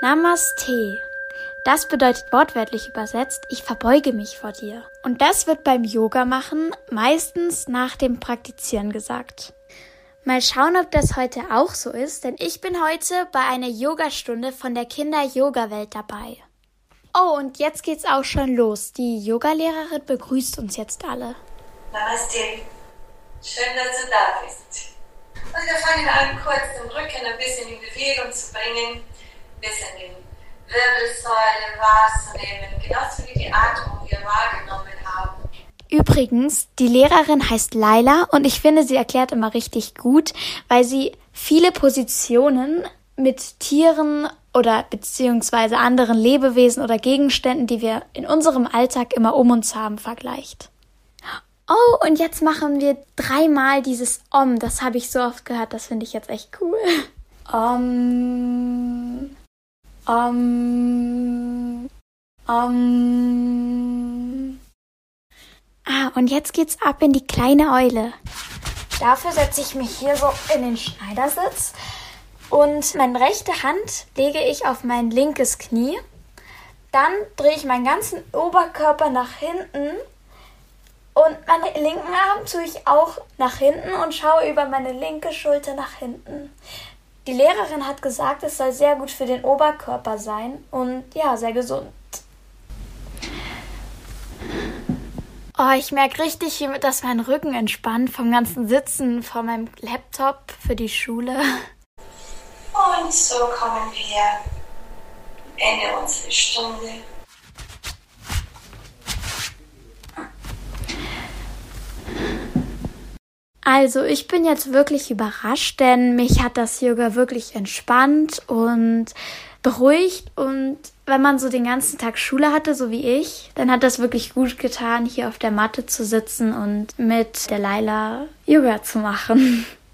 Namaste. Das bedeutet wortwörtlich übersetzt, ich verbeuge mich vor dir. Und das wird beim Yoga machen meistens nach dem Praktizieren gesagt. Mal schauen, ob das heute auch so ist, denn ich bin heute bei einer Yogastunde von der Kinder-Yoga-Welt dabei. Oh, und jetzt geht's auch schon los. Die Yogalehrerin begrüßt uns jetzt alle. Namaste. Schön, dass du da bist. Und wir fangen an, kurz den Rücken ein bisschen in Bewegung zu bringen, bisschen die Wirbelsäule wahrzunehmen, genauso wie die Atmung wir wahrgenommen haben. Übrigens, die Lehrerin heißt Laila und ich finde, sie erklärt immer richtig gut, weil sie viele Positionen mit Tieren oder beziehungsweise anderen Lebewesen oder Gegenständen, die wir in unserem Alltag immer um uns haben, vergleicht. Oh, und jetzt machen wir dreimal dieses Om. Das habe ich so oft gehört, das finde ich jetzt echt cool. Om. Om. Om. Ah, und jetzt geht's ab in die kleine Eule. Dafür setze ich mich hier so in den Schneidersitz und meine rechte Hand lege ich auf mein linkes Knie. Dann drehe ich meinen ganzen Oberkörper nach hinten und meinen linken Arm tue ich auch nach hinten und schaue über meine linke Schulter nach hinten. Die Lehrerin hat gesagt, es soll sehr gut für den Oberkörper sein und ja, sehr gesund. Oh, ich merke richtig, dass mein Rücken entspannt vom ganzen Sitzen vor meinem Laptop für die Schule. Und so kommen wir am Ende unserer Stunde. Also, ich bin jetzt wirklich überrascht, denn mich hat das Yoga wirklich entspannt und beruhigt und wenn man so den ganzen Tag Schule hatte, so wie ich, dann hat das wirklich gut getan, hier auf der Matte zu sitzen und mit der Laila Yoga zu machen.